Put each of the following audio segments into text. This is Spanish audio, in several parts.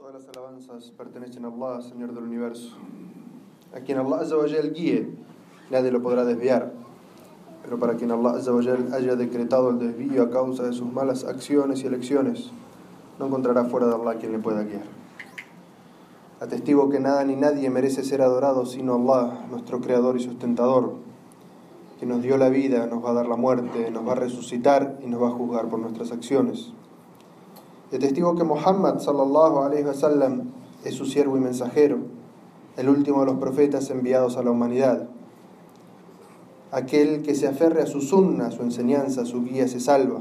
Todas las alabanzas pertenecen a Allah, Señor del universo. A quien Allah Azza wa Jal guíe, nadie lo podrá desviar. Pero para quien Allah haya decretado el desvío a causa de sus malas acciones y elecciones, no encontrará fuera de Allah quien le pueda guiar. Atestigo que nada ni nadie merece ser adorado sino Allah, nuestro Creador y sustentador, que nos dio la vida, nos va a dar la muerte, nos va a resucitar y nos va a juzgar por nuestras acciones. Y testigo que Muhammad sallallahu alaihi wasallam es su siervo y mensajero, el último de los profetas enviados a la humanidad. Aquel que se aferre a su sunna, su enseñanza, su guía, se salva.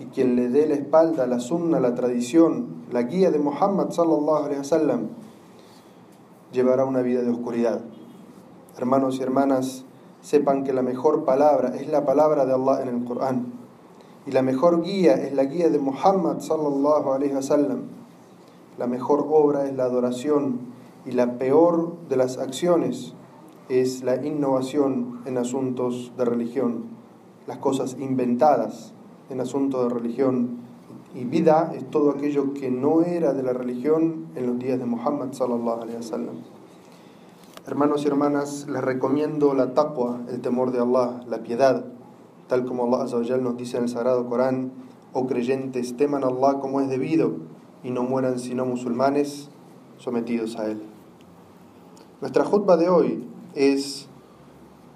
Y quien le dé la espalda a la sunna, la tradición, la guía de Muhammad sallallahu alaihi wasallam, llevará una vida de oscuridad. Hermanos y hermanas, sepan que la mejor palabra es la palabra de Allah en el Corán y la mejor guía es la guía de Muhammad sallallahu alaihi wasallam. La mejor obra es la adoración y la peor de las acciones es la innovación en asuntos de religión, las cosas inventadas en asuntos de religión. Y vida es todo aquello que no era de la religión en los días de Muhammad sallallahu alaihi wasallam. Hermanos y hermanas, les recomiendo la taqwa, el temor de Allah, la piedad, tal como Allah Azza wa Jal nos dice en el Sagrado Corán, oh creyentes, teman a Allah como es debido y no mueran sino musulmanes sometidos a Él. Nuestra jutba de hoy es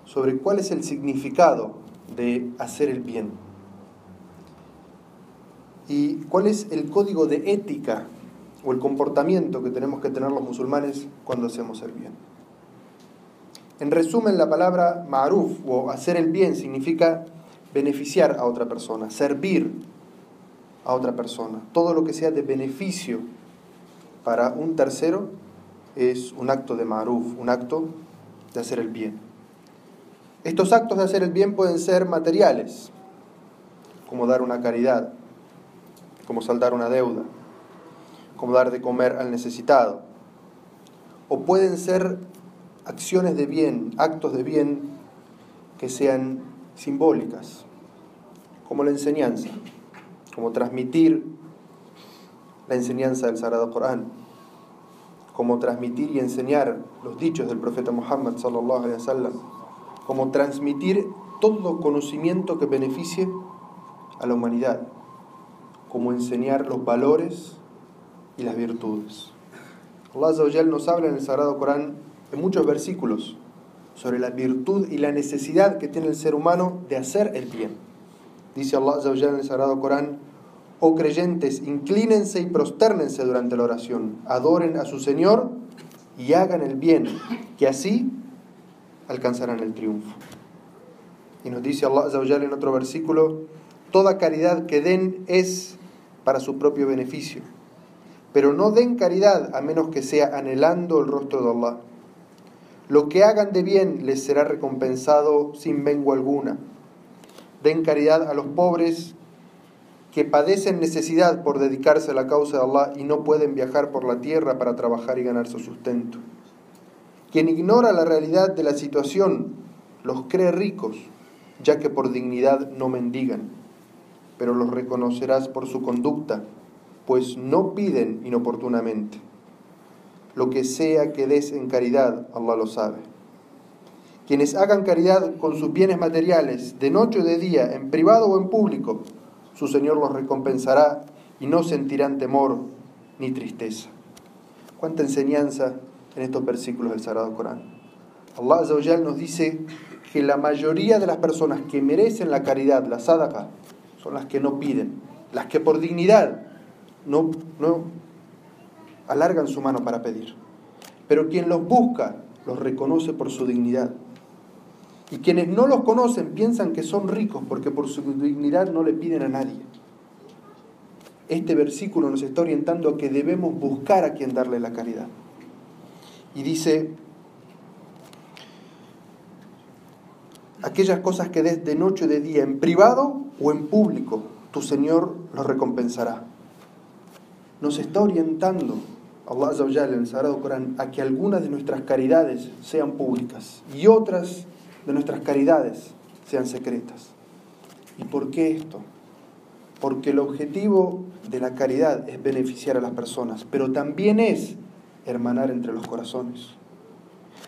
sobre cuál es el significado de hacer el bien y cuál es el código de ética o el comportamiento que tenemos que tener los musulmanes cuando hacemos el bien. En resumen, la palabra ma'ruf o hacer el bien significa beneficiar a otra persona, servir a otra persona. Todo lo que sea de beneficio para un tercero es un acto de ma'ruf, un acto de hacer el bien. Estos actos de hacer el bien pueden ser materiales, como dar una caridad, como saldar una deuda, como dar de comer al necesitado. O pueden ser acciones de bien, actos de bien que sean simbólicas, como la enseñanza, como transmitir la enseñanza del Sagrado Corán, como transmitir y enseñar los dichos del profeta Muhammad sallallahu wasallam, como transmitir todo conocimiento que beneficie a la humanidad, como enseñar los valores y las virtudes. Allah nos habla en el Sagrado Corán en muchos versículos sobre la virtud y la necesidad que tiene el ser humano de hacer el bien. Dice Allah en el Sagrado Corán, oh creyentes, inclínense y prosternense durante la oración, adoren a su Señor y hagan el bien, que así alcanzarán el triunfo. Y nos dice Allah en otro versículo, toda caridad que den es para su propio beneficio, pero no den caridad a menos que sea anhelando el rostro de Allah. Lo que hagan de bien les será recompensado sin mengua alguna. Den caridad a los pobres que padecen necesidad por dedicarse a la causa de Allah y no pueden viajar por la tierra para trabajar y ganar su sustento. Quien ignora la realidad de la situación los cree ricos, ya que por dignidad no mendigan, pero los reconocerás por su conducta, pues no piden inoportunamente. Lo que sea que des en caridad, Allah lo sabe. Quienes hagan caridad con sus bienes materiales, de noche o de día, en privado o en público, su Señor los recompensará y no sentirán temor ni tristeza. Cuánta enseñanza en estos versículos del Sagrado Corán. Allah Azza nos dice que la mayoría de las personas que merecen la caridad, la sadaqa, son las que no piden, las que por dignidad no, no alargan su mano para pedir. Pero quien los busca los reconoce por su dignidad. Y quienes no los conocen piensan que son ricos porque por su dignidad no le piden a nadie. Este versículo nos está orientando a que debemos buscar a quien darle la caridad. Y dice, aquellas cosas que des de noche o de día, en privado o en público, tu Señor los recompensará. Nos está orientando Allah Azza en el Sagrado Corán a que algunas de nuestras caridades sean públicas y otras de nuestras caridades sean secretas. ¿Y por qué esto? porque el objetivo de la caridad es beneficiar a las personas, pero también es hermanar entre los corazones.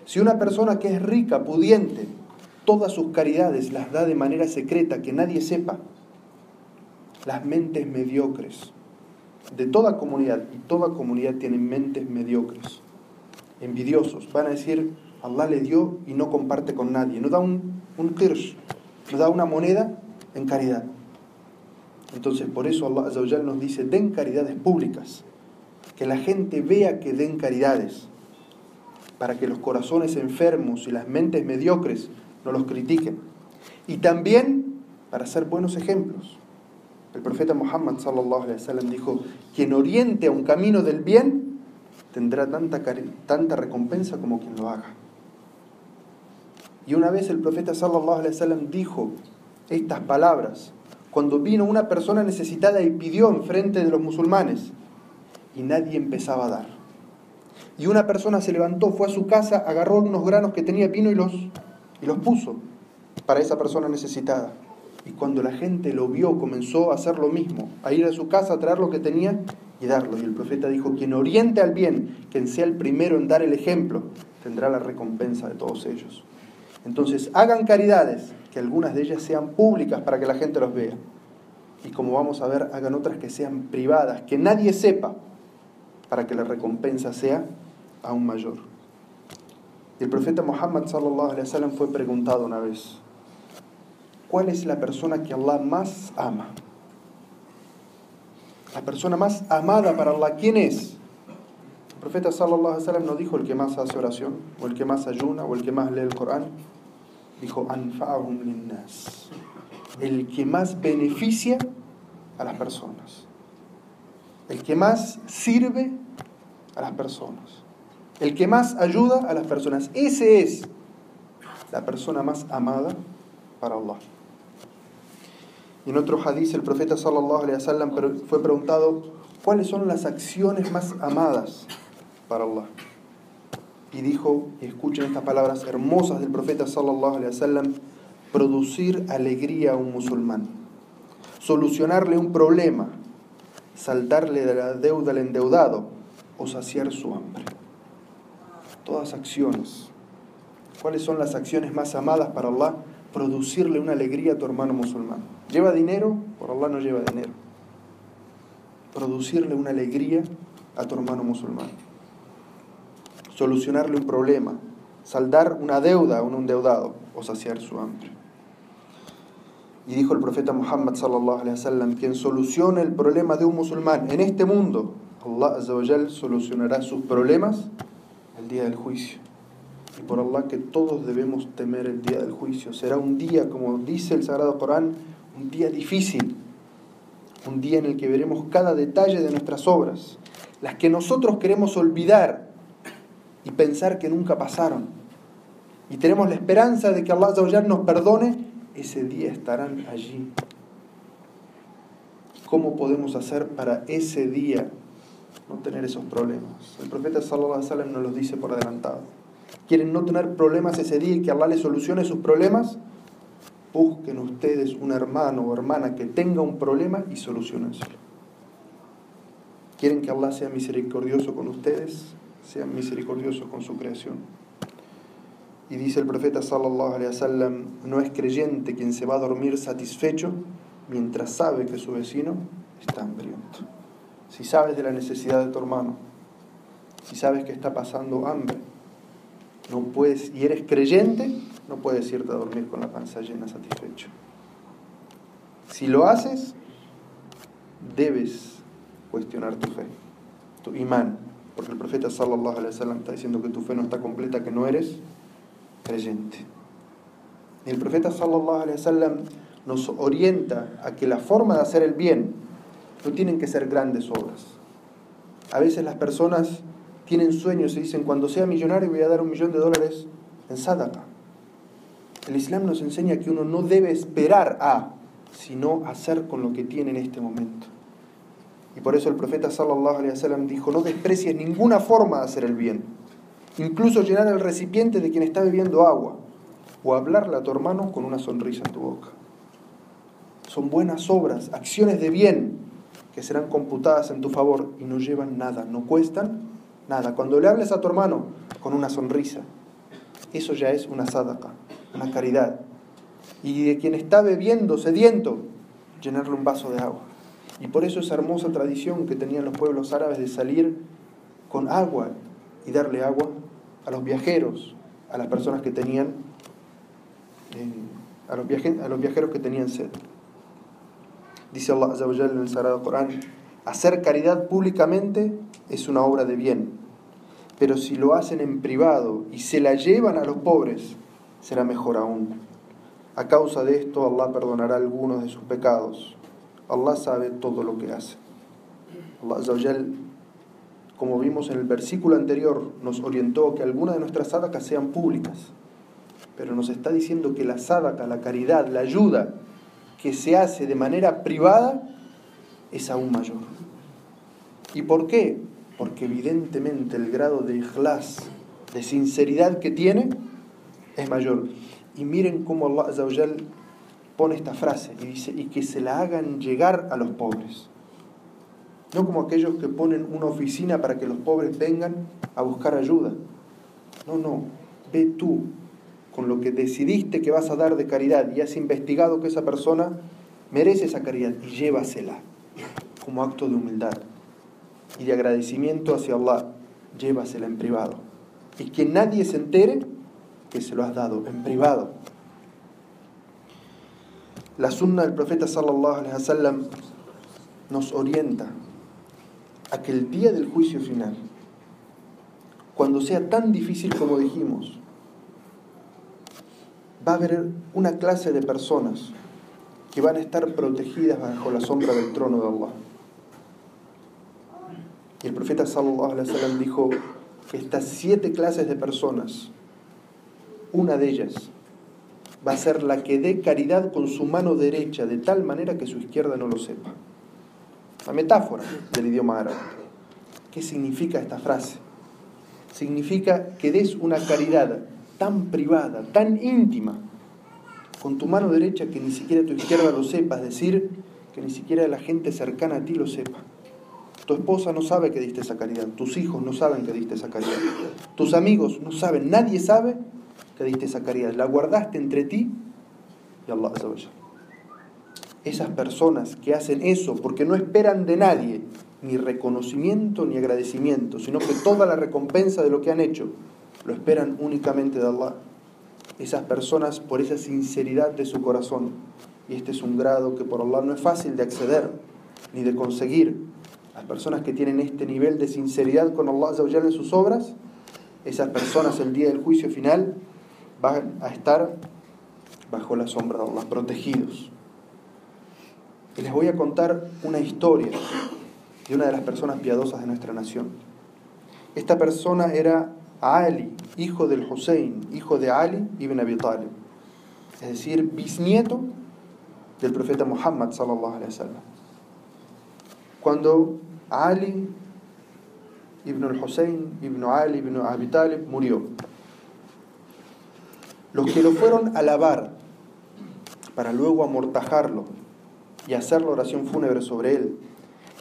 Si una persona que es rica, pudiente, todas sus caridades las da de manera secreta, que nadie sepa, las mentes mediocres de toda comunidad, y toda comunidad tiene mentes mediocres, envidiosos, van a decir, Allah le dio y no comparte con nadie, no da un, un kirsh, no da una moneda en caridad. Entonces, por eso Allah nos dice, den caridades públicas, que la gente vea que den caridades, para que los corazones enfermos y las mentes mediocres no los critiquen. Y también para ser buenos ejemplos. El profeta Muhammad sallallahu alaihi wasallam dijo, quien oriente a un camino del bien tendrá tanta, tanta recompensa como quien lo haga. Y una vez el profeta sallallahu alaihi wasallam dijo estas palabras cuando vino una persona necesitada y pidió en frente de los musulmanes y nadie empezaba a dar. Y una persona se levantó, fue a su casa, agarró unos granos que tenía pino y los, y los puso para esa persona necesitada. Y cuando la gente lo vio, comenzó a hacer lo mismo, a ir a su casa, a traer lo que tenía y darlo. Y el profeta dijo, quien oriente al bien, quien sea el primero en dar el ejemplo, tendrá la recompensa de todos ellos. Entonces, hagan caridades, que algunas de ellas sean públicas para que la gente los vea. Y como vamos a ver, hagan otras que sean privadas, que nadie sepa, para que la recompensa sea aún mayor. Y el profeta Muhammad sallallahu alaihi wasallam fue preguntado una vez, ¿cuál es la persona que Allah más ama? La persona más amada para Allah, ¿quién es? El profeta sallallahu alaihi wasallam no dijo el que más hace oración, o el que más ayuna, o el que más lee el Corán. Dijo, anfa'ahum linnas. El que más beneficia a las personas. El que más sirve a las personas. El que más ayuda a las personas. Ese es la persona más amada para Allah. Y en otro hadith el profeta sallallahu alaihi wasallam fue preguntado cuáles son las acciones más amadas para Allah. Y dijo, y escuchen estas palabras hermosas del profeta sallallahu alaihi wasallam, producir alegría a un musulmán, solucionarle un problema, saltarle de la deuda al endeudado o saciar su hambre. Todas acciones. ¿Cuáles son las acciones más amadas para Allah? Producirle una alegría a tu hermano musulmán. ¿Lleva dinero? Por Allah no lleva dinero. Producirle una alegría a tu hermano musulmán solucionarle un problema, saldar una deuda a un endeudado o saciar su hambre. Y dijo el profeta Muhammad sallallahu alaihi wasallam, quien solucione el problema de un musulmán en este mundo, Allah azza solucionará sus problemas el día del juicio. Y por Allah que todos debemos temer el día del juicio. Será un día, como dice el Sagrado Corán, un día difícil, un día en el que veremos cada detalle de nuestras obras, las que nosotros queremos olvidar y pensar que nunca pasaron. Y tenemos la esperanza de que Allah nos perdone, ese día estarán allí. ¿Cómo podemos hacer para ese día no tener esos problemas? El profeta sallallahu alaihi wasallam nos los dice por adelantado. ¿Quieren no tener problemas ese día y que Allah les solucione sus problemas? Busquen ustedes un hermano o hermana que tenga un problema y solucionenselo. ¿Quieren que Allah sea misericordioso con ustedes? sean misericordiosos con su creación. Y dice el profeta sallallahu alaihi wasallam, no es creyente quien se va a dormir satisfecho mientras sabe que su vecino está hambriento. Si sabes de la necesidad de tu hermano, si sabes que está pasando hambre, no puedes y eres creyente, no puedes irte a dormir con la panza llena satisfecho. Si lo haces, debes cuestionar tu fe, tu imán, porque el profeta sallallahu alaihi wasallam está diciendo que tu fe no está completa, que no eres creyente. El profeta sallallahu alaihi wasallam nos orienta a que la forma de hacer el bien no tienen que ser grandes obras. A veces las personas tienen sueños y dicen, cuando sea millonario voy a dar un millón de dólares en sadaqa. El Islam nos enseña que uno no debe esperar a, sino hacer con lo que tiene en este momento. Y por eso el profeta sallallahu alaihi wasallam dijo, no desprecies ninguna forma de hacer el bien, incluso llenar el recipiente de quien está bebiendo agua, o hablarle a tu hermano con una sonrisa en tu boca. son buenas obras, acciones de bien que serán computadas en tu favor y no llevan nada, no cuestan nada. Cuando le hables a tu hermano con una sonrisa, eso ya es una sadaqa, una caridad. Y de quien está bebiendo, sediento, llenarle un vaso de agua. Y por eso esa hermosa tradición que tenían los pueblos árabes de salir con agua y darle agua a los viajeros, a las personas que tenían, eh, a, los a los viajeros que tenían sed. Dice Allah en el Sagrado Corán, hacer caridad públicamente es una obra de bien, pero si lo hacen en privado y se la llevan a los pobres, será mejor aún. A causa de esto, Allah perdonará algunos de sus pecados. Allah sabe todo lo que hace. Allah como vimos en el versículo anterior, nos orientó que algunas de nuestras sadaqas sean públicas. Pero nos está diciendo que la sadaqa, la caridad, la ayuda que se hace de manera privada es aún mayor. ¿Y por qué? Porque evidentemente el grado de ikhlas, de sinceridad que tiene, es mayor. Y miren cómo Allah pone esta frase y dice, y que se la hagan llegar a los pobres. No como aquellos que ponen una oficina para que los pobres vengan a buscar ayuda. No, no, ve tú con lo que decidiste que vas a dar de caridad y has investigado que esa persona merece esa caridad y llévasela como acto de humildad y de agradecimiento hacia Allah. Llévasela en privado. Y que nadie se entere que se lo has dado en privado. La sunna del profeta sallallahu alaihi wasallam nos orienta a que el día del juicio final, cuando sea tan difícil como dijimos, va a haber una clase de personas que van a estar protegidas bajo la sombra del trono de Allah. Y el profeta sallallahu alaihi wasallam dijo que estas siete clases de personas, una de ellas va a ser la que dé caridad con su mano derecha de tal manera que su izquierda no lo sepa. La metáfora del idioma árabe. ¿Qué significa esta frase? Significa que des una caridad tan privada, tan íntima, con tu mano derecha que ni siquiera tu izquierda lo sepa, es decir, que ni siquiera la gente cercana a ti lo sepa. Tu esposa no sabe que diste esa caridad, tus hijos no saben que diste esa caridad, tus amigos no saben, nadie sabe que diste esa caridad. La guardaste entre ti y Allah. Esas personas que hacen eso porque no esperan de nadie ni reconocimiento ni agradecimiento, sino que toda la recompensa de lo que han hecho lo esperan únicamente de Allah. Esas personas por esa sinceridad de su corazón, y este es un grado que por Allah no es fácil de acceder ni de conseguir, las personas que tienen este nivel de sinceridad con Allah en sus obras, esas personas el día del juicio final van a estar bajo la sombra de Allah, protegidos. Y les voy a contar una historia de una de las personas piadosas de nuestra nación. Esta persona era Ali, hijo del Hussein, hijo de Ali ibn Abi Talib, es decir, bisnieto del profeta Muhammad sallallahu alaihi wasallam. Cuando Ali ibn al-Hussein ibn Ali ibn Abi Talib murió, los que lo fueron a lavar para luego amortajarlo y hacer la oración fúnebre sobre él,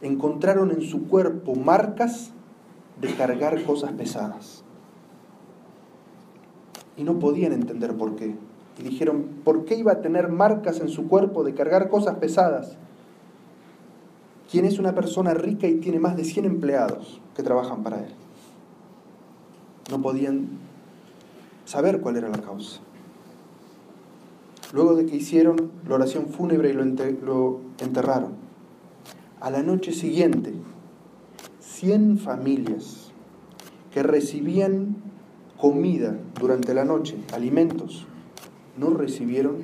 encontraron en su cuerpo marcas de cargar cosas pesadas. Y no podían entender por qué. Y dijeron, ¿por qué iba a tener marcas en su cuerpo de cargar cosas pesadas? ¿Quién es una persona rica y tiene más de 100 empleados que trabajan para él? No podían saber cuál era la causa. Luego de que hicieron la oración fúnebre y lo, enterraron, a la noche siguiente, 100 familias que recibían comida durante la noche, alimentos, no recibieron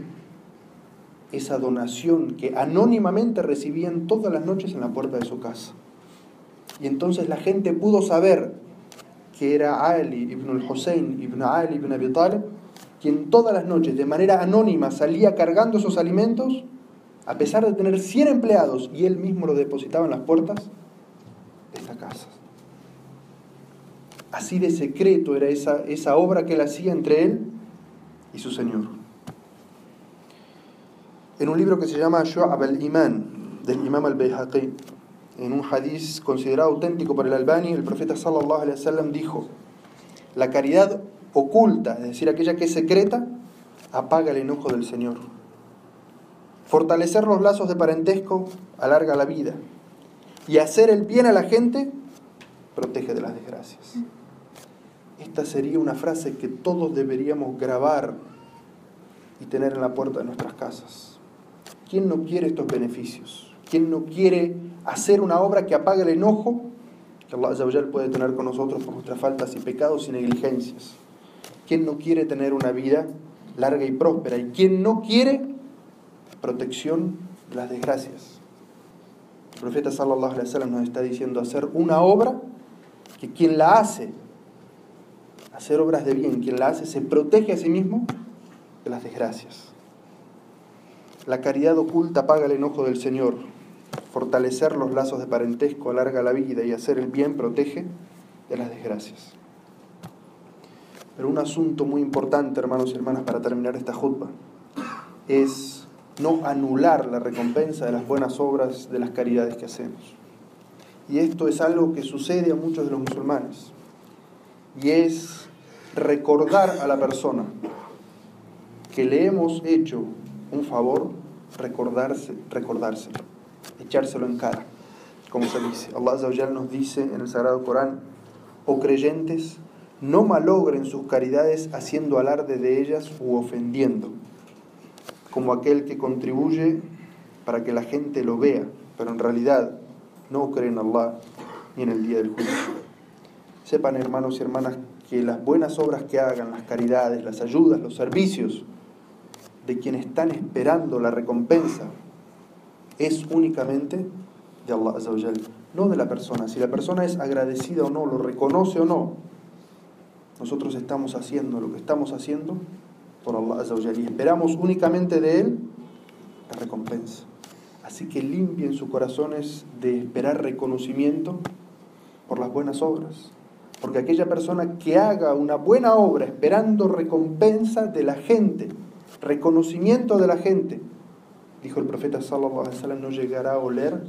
esa donación que anónimamente recibían todas las noches en la puerta de su casa. Y entonces la gente pudo saber que era Ali ibn al-Hussein ibn Ali ibn Abi Talib, quien todas las noches de manera anónima salía cargando esos alimentos, a pesar de tener 100 empleados y él mismo lo depositaba en las puertas de esta casa. Así de secreto era esa, esa obra que él hacía entre él y su Señor. En un libro que se llama Shu'ab al-Iman, del Imam al-Bayhaqi, en un hadiz considerado auténtico por el Albani, el profeta sallallahu alaihi wasallam dijo: La caridad oculta, es decir, aquella que es secreta, apaga el enojo del Señor. Fortalecer los lazos de parentesco alarga la vida. Y hacer el bien a la gente protege de las desgracias. Esta sería una frase que todos deberíamos grabar y tener en la puerta de nuestras casas. ¿Quién no quiere estos beneficios? ¿Quién no quiere hacer una obra que apague el enojo que Allah puede tener con nosotros por nuestras faltas y pecados y negligencias? ¿Quién no quiere tener una vida larga y próspera? ¿Y quién no quiere protección de las desgracias? El profeta sallallahu nos está diciendo hacer una obra que quien la hace, hacer obras de bien, quien la hace se protege a sí mismo de las desgracias. La caridad oculta apaga el enojo del Señor. Fortalecer los lazos de parentesco alarga la vida y hacer el bien protege de las desgracias. Pero un asunto muy importante, hermanos y hermanas, para terminar esta jutba, es no anular la recompensa de las buenas obras, de las caridades que hacemos. Y esto es algo que sucede a muchos de los musulmanes. Y es recordar a la persona que le hemos hecho un favor, recordarse, recordárselo, echárselo en cara, como se dice. Allah nos dice en el Sagrado Corán, oh creyentes, no malogren sus caridades haciendo alarde de ellas u ofendiendo, como aquel que contribuye para que la gente lo vea, pero en realidad no cree en Allah ni en el día del juicio. Sepan, hermanos y hermanas, que las buenas obras que hagan, las caridades, las ayudas, los servicios de quienes están esperando la recompensa, es únicamente de Allah, no de la persona. Si la persona es agradecida o no, lo reconoce o no, nosotros estamos haciendo lo que estamos haciendo por Allah y esperamos únicamente de Él la recompensa. Así que limpien sus corazones de esperar reconocimiento por las buenas obras. Porque aquella persona que haga una buena obra esperando recompensa de la gente, reconocimiento de la gente, dijo el profeta sallallahu alaihi wasallam, no llegará a oler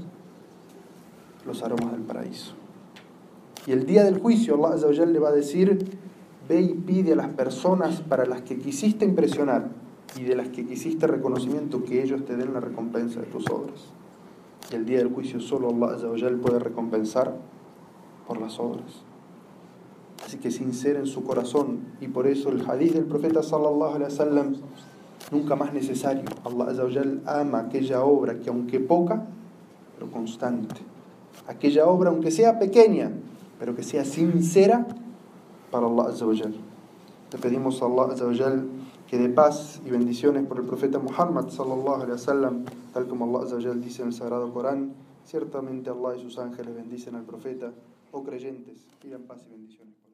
los aromas del paraíso. Y el día del juicio Allah le va a decir, Ve y pide a las personas para las que quisiste impresionar y de las que quisiste reconocimiento que ellos te den la recompensa de tus obras. Y el día del juicio solo Allah puede recompensar por las obras. Así que sinceren su corazón y por eso el hadith del profeta sallallahu alaihi wasallam nunca más necesario. Allah ama aquella obra que aunque poca, pero constante. Aquella obra aunque sea pequeña, pero que sea sincera para Allah Azza Le pedimos a Allah Azza que dé paz y bendiciones por el profeta Muhammad sallallahu alaihi wasallam, tal como Allah Azza dice en el Sagrado Corán, ciertamente Allah y sus ángeles bendicen al profeta, oh creyentes, pidan paz y bendiciones.